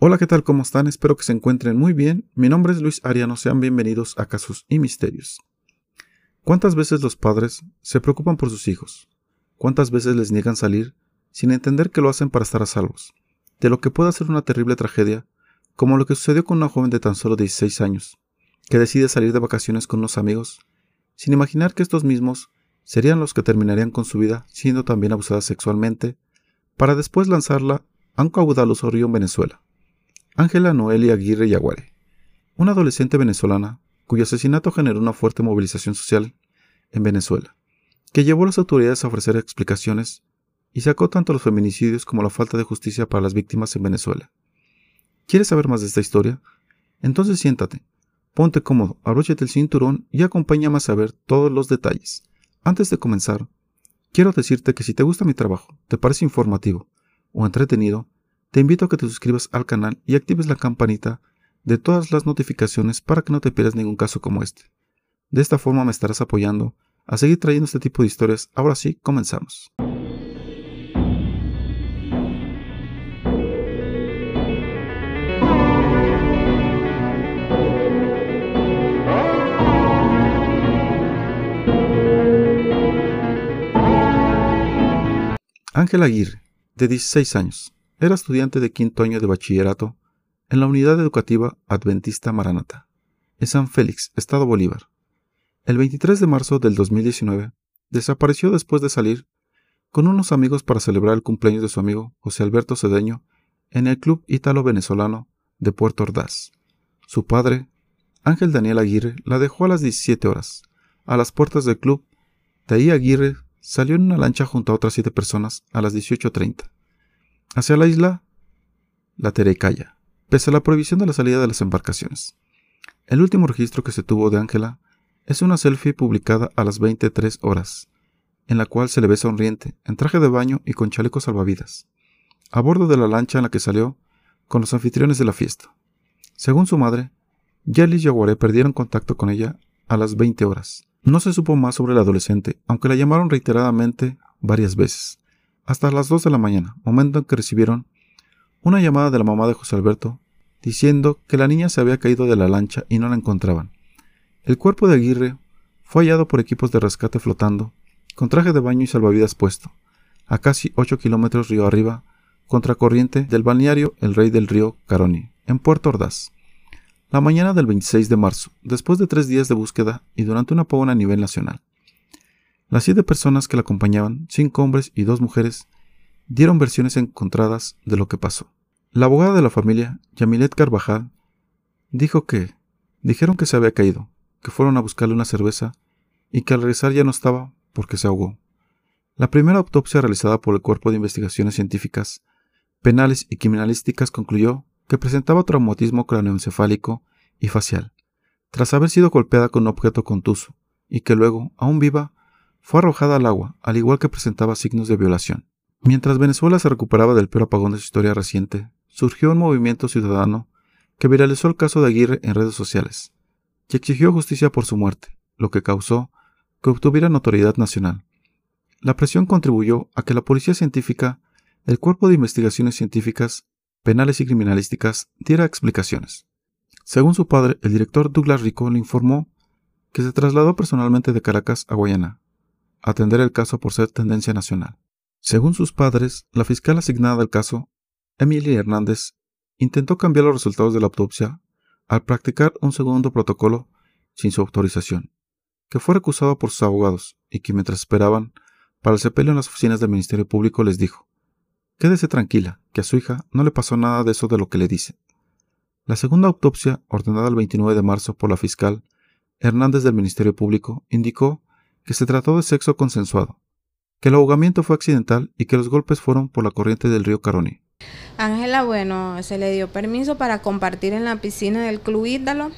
Hola, ¿qué tal? ¿Cómo están? Espero que se encuentren muy bien. Mi nombre es Luis Ariano, sean bienvenidos a Casos y Misterios. ¿Cuántas veces los padres se preocupan por sus hijos? ¿Cuántas veces les niegan salir sin entender que lo hacen para estar a salvos? De lo que puede ser una terrible tragedia, como lo que sucedió con una joven de tan solo 16 años, que decide salir de vacaciones con unos amigos, sin imaginar que estos mismos serían los que terminarían con su vida siendo también abusada sexualmente, para después lanzarla a un caudaloso río en Venezuela. Ángela Noelia Aguirre Yaguare, una adolescente venezolana cuyo asesinato generó una fuerte movilización social en Venezuela, que llevó a las autoridades a ofrecer explicaciones y sacó tanto los feminicidios como la falta de justicia para las víctimas en Venezuela. ¿Quieres saber más de esta historia? Entonces siéntate, ponte cómodo, abróchate el cinturón y acompáñame a saber todos los detalles. Antes de comenzar, quiero decirte que si te gusta mi trabajo, te parece informativo o entretenido, te invito a que te suscribas al canal y actives la campanita de todas las notificaciones para que no te pierdas ningún caso como este. De esta forma me estarás apoyando a seguir trayendo este tipo de historias. Ahora sí, comenzamos. Ángel Aguirre, de 16 años, era estudiante de quinto año de bachillerato en la Unidad Educativa Adventista Maranata, en San Félix, Estado Bolívar. El 23 de marzo del 2019, desapareció después de salir con unos amigos para celebrar el cumpleaños de su amigo José Alberto Cedeño en el Club Ítalo-Venezolano de Puerto Ordaz. Su padre, Ángel Daniel Aguirre, la dejó a las 17 horas, a las puertas del club. Ahí Aguirre salió en una lancha junto a otras siete personas a las 18.30 hacia la isla La Terecaya, pese a la prohibición de la salida de las embarcaciones. El último registro que se tuvo de Ángela es una selfie publicada a las 23 horas, en la cual se le ve sonriente, en traje de baño y con chalecos salvavidas, a bordo de la lancha en la que salió con los anfitriones de la fiesta. Según su madre, Jelly y Yaguaré perdieron contacto con ella a las 20 horas. No se supo más sobre el adolescente, aunque la llamaron reiteradamente varias veces, hasta las 2 de la mañana, momento en que recibieron una llamada de la mamá de José Alberto diciendo que la niña se había caído de la lancha y no la encontraban. El cuerpo de Aguirre fue hallado por equipos de rescate flotando, con traje de baño y salvavidas puesto, a casi 8 kilómetros río arriba, contracorriente del balneario El Rey del Río Caroni, en Puerto Ordaz. La mañana del 26 de marzo, después de tres días de búsqueda y durante una apagón a nivel nacional. Las siete personas que la acompañaban, cinco hombres y dos mujeres, dieron versiones encontradas de lo que pasó. La abogada de la familia, Yamilet Carvajal, dijo que dijeron que se había caído, que fueron a buscarle una cerveza y que al regresar ya no estaba porque se ahogó. La primera autopsia realizada por el Cuerpo de Investigaciones Científicas, Penales y Criminalísticas concluyó que presentaba traumatismo craneoencefálico y facial, tras haber sido golpeada con un objeto contuso, y que luego, aún viva, fue arrojada al agua, al igual que presentaba signos de violación. Mientras Venezuela se recuperaba del peor apagón de su historia reciente, surgió un movimiento ciudadano que viralizó el caso de Aguirre en redes sociales y exigió justicia por su muerte, lo que causó que obtuviera notoriedad nacional. La presión contribuyó a que la Policía Científica, el Cuerpo de Investigaciones Científicas, Penales y Criminalísticas diera explicaciones. Según su padre, el director Douglas Rico le informó que se trasladó personalmente de Caracas a Guayana, atender el caso por ser tendencia nacional. Según sus padres, la fiscal asignada al caso, Emily Hernández, intentó cambiar los resultados de la autopsia al practicar un segundo protocolo sin su autorización, que fue recusado por sus abogados y que mientras esperaban para el sepelio en las oficinas del Ministerio Público les dijo, Quédese tranquila, que a su hija no le pasó nada de eso de lo que le dice. La segunda autopsia, ordenada el 29 de marzo por la fiscal Hernández del Ministerio Público, indicó que se trató de sexo consensuado, que el ahogamiento fue accidental y que los golpes fueron por la corriente del río Caroni. Ángela, bueno, se le dio permiso para compartir en la piscina del Club Ídalo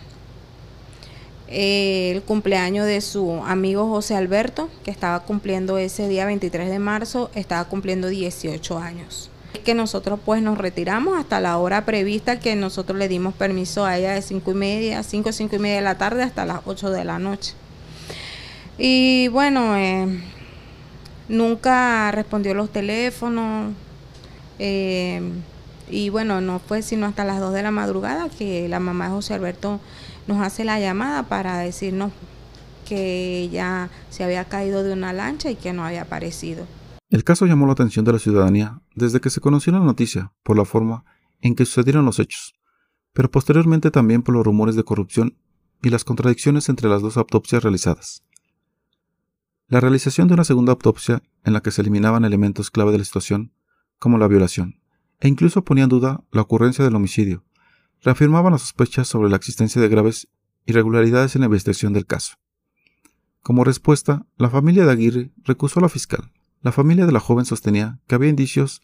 eh, el cumpleaños de su amigo José Alberto, que estaba cumpliendo ese día 23 de marzo, estaba cumpliendo 18 años. Que nosotros pues nos retiramos hasta la hora prevista que nosotros le dimos permiso a ella de 5 y media, 5, 5 y media de la tarde hasta las 8 de la noche. Y bueno, eh, nunca respondió los teléfonos. Eh, Y bueno, no fue sino hasta las 2 de la madrugada que la mamá de José Alberto nos hace la llamada para decirnos que ella se había caído de una lancha y que no había aparecido. El caso llamó la atención de la ciudadanía desde que se conoció la noticia por la forma en que sucedieron los hechos, pero posteriormente también por los rumores de corrupción y las contradicciones entre las dos autopsias realizadas. La realización de una segunda autopsia en la que se eliminaban elementos clave de la situación, como la violación, e incluso ponía en duda la ocurrencia del homicidio, reafirmaban las sospechas sobre la existencia de graves irregularidades en la investigación del caso. Como respuesta, la familia de Aguirre recusó a la fiscal. La familia de la joven sostenía que había indicios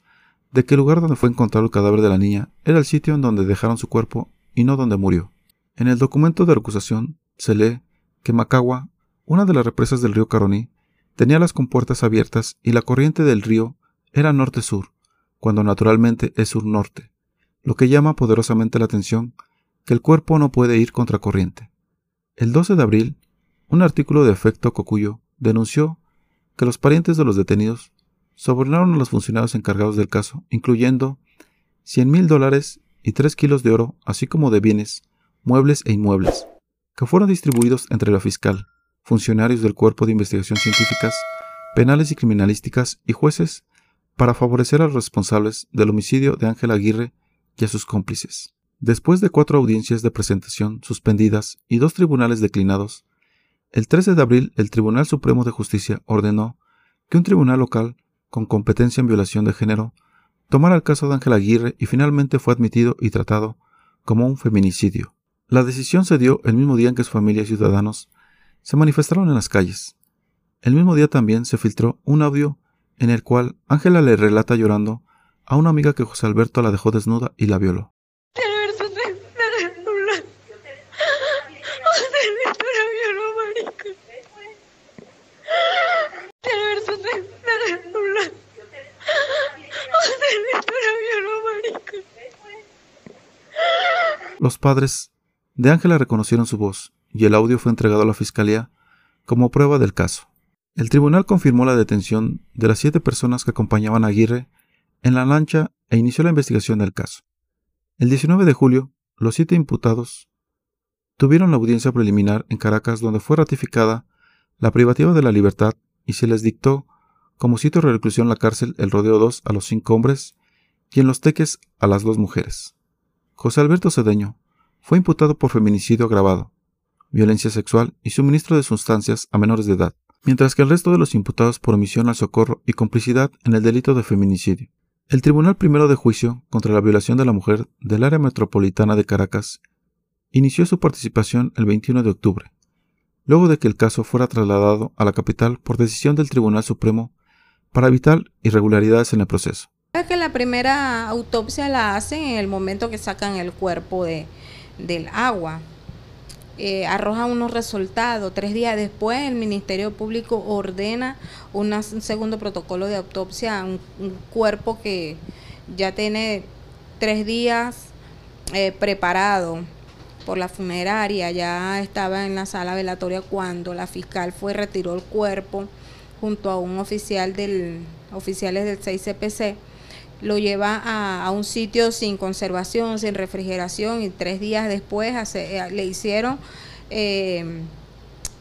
de que el lugar donde fue encontrado el cadáver de la niña era el sitio en donde dejaron su cuerpo y no donde murió. En el documento de recusación se lee que Macagua, una de las represas del río Caroní, tenía las compuertas abiertas y la corriente del río era norte-sur, cuando naturalmente es sur-norte, lo que llama poderosamente la atención que el cuerpo no puede ir contracorriente. El 12 de abril, un artículo de efecto Cocuyo denunció que los parientes de los detenidos sobornaron a los funcionarios encargados del caso, incluyendo 100 mil dólares y 3 kilos de oro, así como de bienes, muebles e inmuebles, que fueron distribuidos entre la fiscal, funcionarios del Cuerpo de Investigación Científicas, penales y criminalísticas y jueces para favorecer a los responsables del homicidio de Ángel Aguirre y a sus cómplices. Después de cuatro audiencias de presentación suspendidas y dos tribunales declinados, el 13 de abril el Tribunal Supremo de Justicia ordenó que un tribunal local con competencia en violación de género tomara el caso de Ángel Aguirre y finalmente fue admitido y tratado como un feminicidio. La decisión se dio el mismo día en que su familia y ciudadanos se manifestaron en las calles. El mismo día también se filtró un audio en el cual Ángela le relata llorando a una amiga que José Alberto la dejó desnuda y la violó. Los padres de Ángela reconocieron su voz y el audio fue entregado a la Fiscalía como prueba del caso. El tribunal confirmó la detención de las siete personas que acompañaban a Aguirre en la lancha e inició la investigación del caso. El 19 de julio, los siete imputados tuvieron la audiencia preliminar en Caracas donde fue ratificada la privativa de la libertad y se les dictó como sitio de reclusión la cárcel El Rodeo 2 a los cinco hombres y en los teques a las dos mujeres. José Alberto Cedeño fue imputado por feminicidio agravado, violencia sexual y suministro de sustancias a menores de edad, mientras que el resto de los imputados por omisión al socorro y complicidad en el delito de feminicidio. El Tribunal Primero de Juicio contra la Violación de la Mujer del Área Metropolitana de Caracas inició su participación el 21 de octubre, luego de que el caso fuera trasladado a la capital por decisión del Tribunal Supremo para evitar irregularidades en el proceso. que la primera autopsia la hacen en el momento que sacan el cuerpo de, del agua. Eh, arroja unos resultados. Tres días después, el Ministerio Público ordena un segundo protocolo de autopsia a un, cuerpo que ya tiene tres días eh, preparado por la funeraria, ya estaba en la sala velatoria cuando la fiscal fue retiró el cuerpo junto a un oficial del oficiales del 6CPC lo lleva a, un sitio sin conservación, sin refrigeración y tres días después eh, le hicieron eh,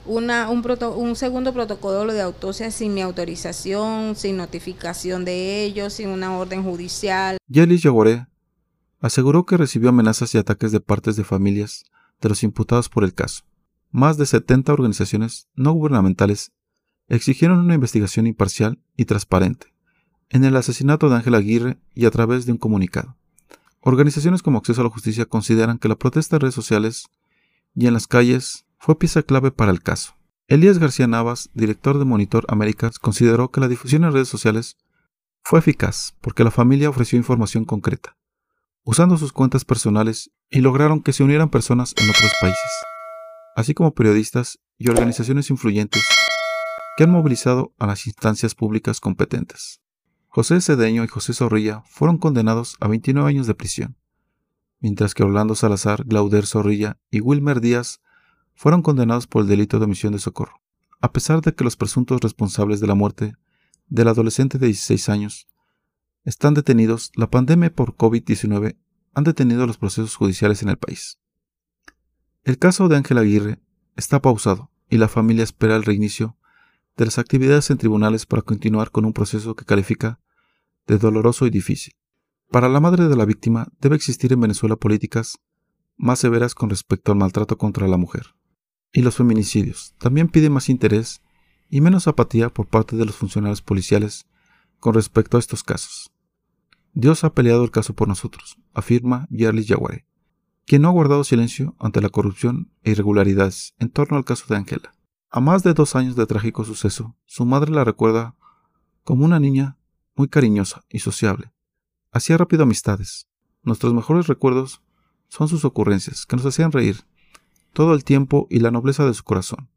una, un, un segundo protocolo de autopsia sin mi autorización, sin notificación de ellos, sin una orden judicial. Yelis Yaguaré aseguró que recibió amenazas y ataques de partes de familias de los imputados por el caso. Más de 70 organizaciones no gubernamentales exigieron una investigación imparcial y transparente en el asesinato de Ángel Aguirre y a través de un comunicado. Organizaciones como Acceso a la Justicia consideran que la protesta en redes sociales y en las calles fue pieza clave para el caso. Elías García Navas, director de Monitor Américas, consideró que la difusión en redes sociales fue eficaz porque la familia ofreció información concreta, usando sus cuentas personales y lograron que se unieran personas en otros países, así como periodistas y organizaciones influyentes que han movilizado a las instancias públicas competentes. José Cedeño y José Zorrilla fueron condenados a 29 años de prisión, mientras que Orlando Salazar, Glauder Zorrilla y Wilmer Díaz fueron condenados por el delito de omisión de socorro. A pesar de que los presuntos responsables de la muerte del adolescente de 16 años están detenidos, la pandemia por COVID-19 han detenido los procesos judiciales en el país. El caso de Ángela Aguirre está pausado y la familia espera el reinicio de las actividades en tribunales para continuar con un proceso que califica de doloroso y difícil. Para la madre de la víctima debe existir en Venezuela políticas más severas con respecto al maltrato contra la mujer. Y los feminicidios también piden más interés y menos apatía por parte de los funcionarios policiales con respecto a estos casos. Dios ha peleado el caso por nosotros, afirma Yarlis Yaguare, quien no ha guardado silencio ante la corrupción e irregularidades en torno al caso de Ángela. A más de dos años de trágico suceso, su madre la recuerda como una niña muy cariñosa y sociable. Hacía rápido amistades. Nuestros mejores recuerdos son sus ocurrencias, que nos hacían reír todo el tiempo y la nobleza de su corazón.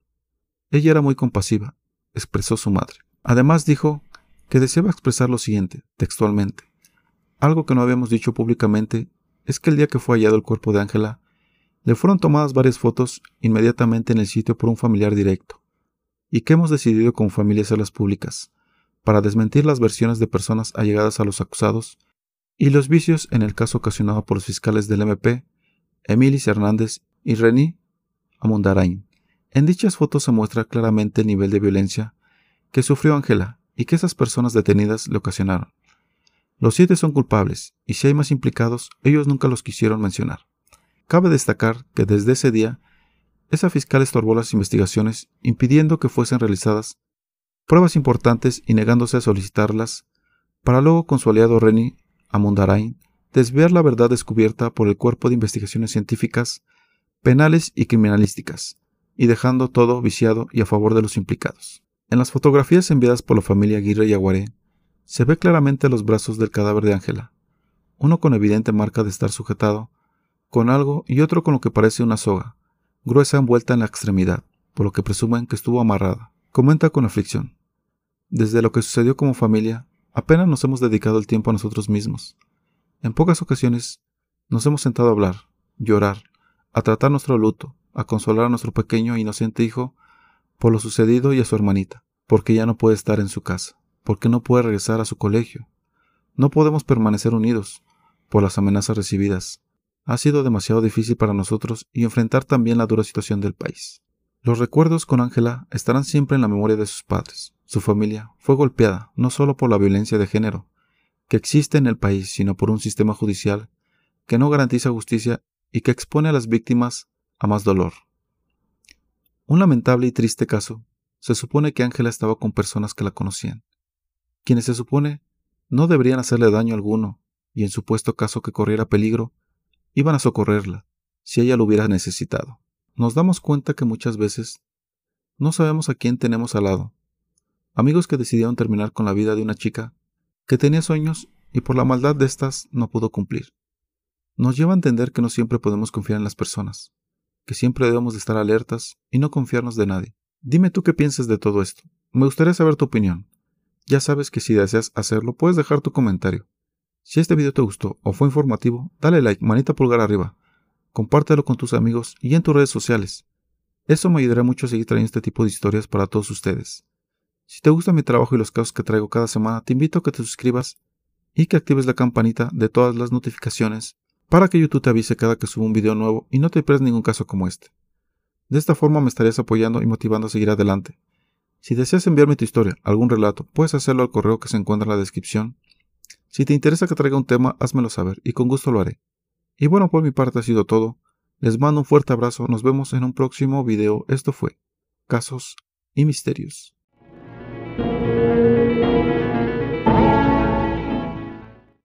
Ella era muy compasiva, expresó su madre. Además dijo que deseaba expresar lo siguiente, textualmente. Algo que no habíamos dicho públicamente es que el día que fue hallado el cuerpo de Ángela, le fueron tomadas varias fotos inmediatamente en el sitio por un familiar directo, y que hemos decidido como familia hacerlas públicas, para desmentir las versiones de personas allegadas a los acusados y los vicios en el caso ocasionado por los fiscales del MP, Emilis Hernández y René Amundarain. En dichas fotos se muestra claramente el nivel de violencia que sufrió Ángela y que esas personas detenidas le ocasionaron. Los siete son culpables, y si hay más implicados, ellos nunca los quisieron mencionar. Cabe destacar que desde ese día, esa fiscal estorbó las investigaciones, impidiendo que fuesen realizadas pruebas importantes y negándose a solicitarlas, para luego con su aliado Reni Amundarain desviar la verdad descubierta por el Cuerpo de Investigaciones Científicas, Penales y Criminalísticas, y dejando todo viciado y a favor de los implicados. En las fotografías enviadas por la familia Aguirre y Aguaré, se ve claramente los brazos del cadáver de Ángela, uno con evidente marca de estar sujetado con algo y otro con lo que parece una soga, gruesa envuelta en la extremidad, por lo que presumen que estuvo amarrada. Comenta con aflicción. Desde lo que sucedió como familia, apenas nos hemos dedicado el tiempo a nosotros mismos. En pocas ocasiones nos hemos sentado a hablar, llorar, a tratar nuestro luto, a consolar a nuestro pequeño e inocente hijo por lo sucedido y a su hermanita, porque ya no puede estar en su casa, porque no puede regresar a su colegio. No podemos permanecer unidos por las amenazas recibidas. Ha sido demasiado difícil para nosotros y enfrentar también la dura situación del país. Los recuerdos con Ángela estarán siempre en la memoria de sus padres. Su familia fue golpeada no solo por la violencia de género que existe en el país, sino por un sistema judicial que no garantiza justicia y que expone a las víctimas a más dolor. Un lamentable y triste caso. Se supone que Ángela estaba con personas que la conocían, quienes se supone no deberían hacerle daño alguno, y en supuesto caso que corriera peligro, iban a socorrerla, si ella lo hubiera necesitado nos damos cuenta que muchas veces no sabemos a quién tenemos al lado. Amigos que decidieron terminar con la vida de una chica que tenía sueños y por la maldad de estas no pudo cumplir. Nos lleva a entender que no siempre podemos confiar en las personas, que siempre debemos de estar alertas y no confiarnos de nadie. Dime tú qué piensas de todo esto. Me gustaría saber tu opinión. Ya sabes que si deseas hacerlo puedes dejar tu comentario. Si este video te gustó o fue informativo, dale like, manita pulgar arriba compártelo con tus amigos y en tus redes sociales. Eso me ayudará mucho a seguir trayendo este tipo de historias para todos ustedes. Si te gusta mi trabajo y los casos que traigo cada semana, te invito a que te suscribas y que actives la campanita de todas las notificaciones para que YouTube te avise cada que suba un video nuevo y no te pierdas ningún caso como este. De esta forma me estarías apoyando y motivando a seguir adelante. Si deseas enviarme tu historia, algún relato, puedes hacerlo al correo que se encuentra en la descripción. Si te interesa que traiga un tema, házmelo saber y con gusto lo haré. Y bueno, por mi parte ha sido todo. Les mando un fuerte abrazo, nos vemos en un próximo video. Esto fue Casos y Misterios.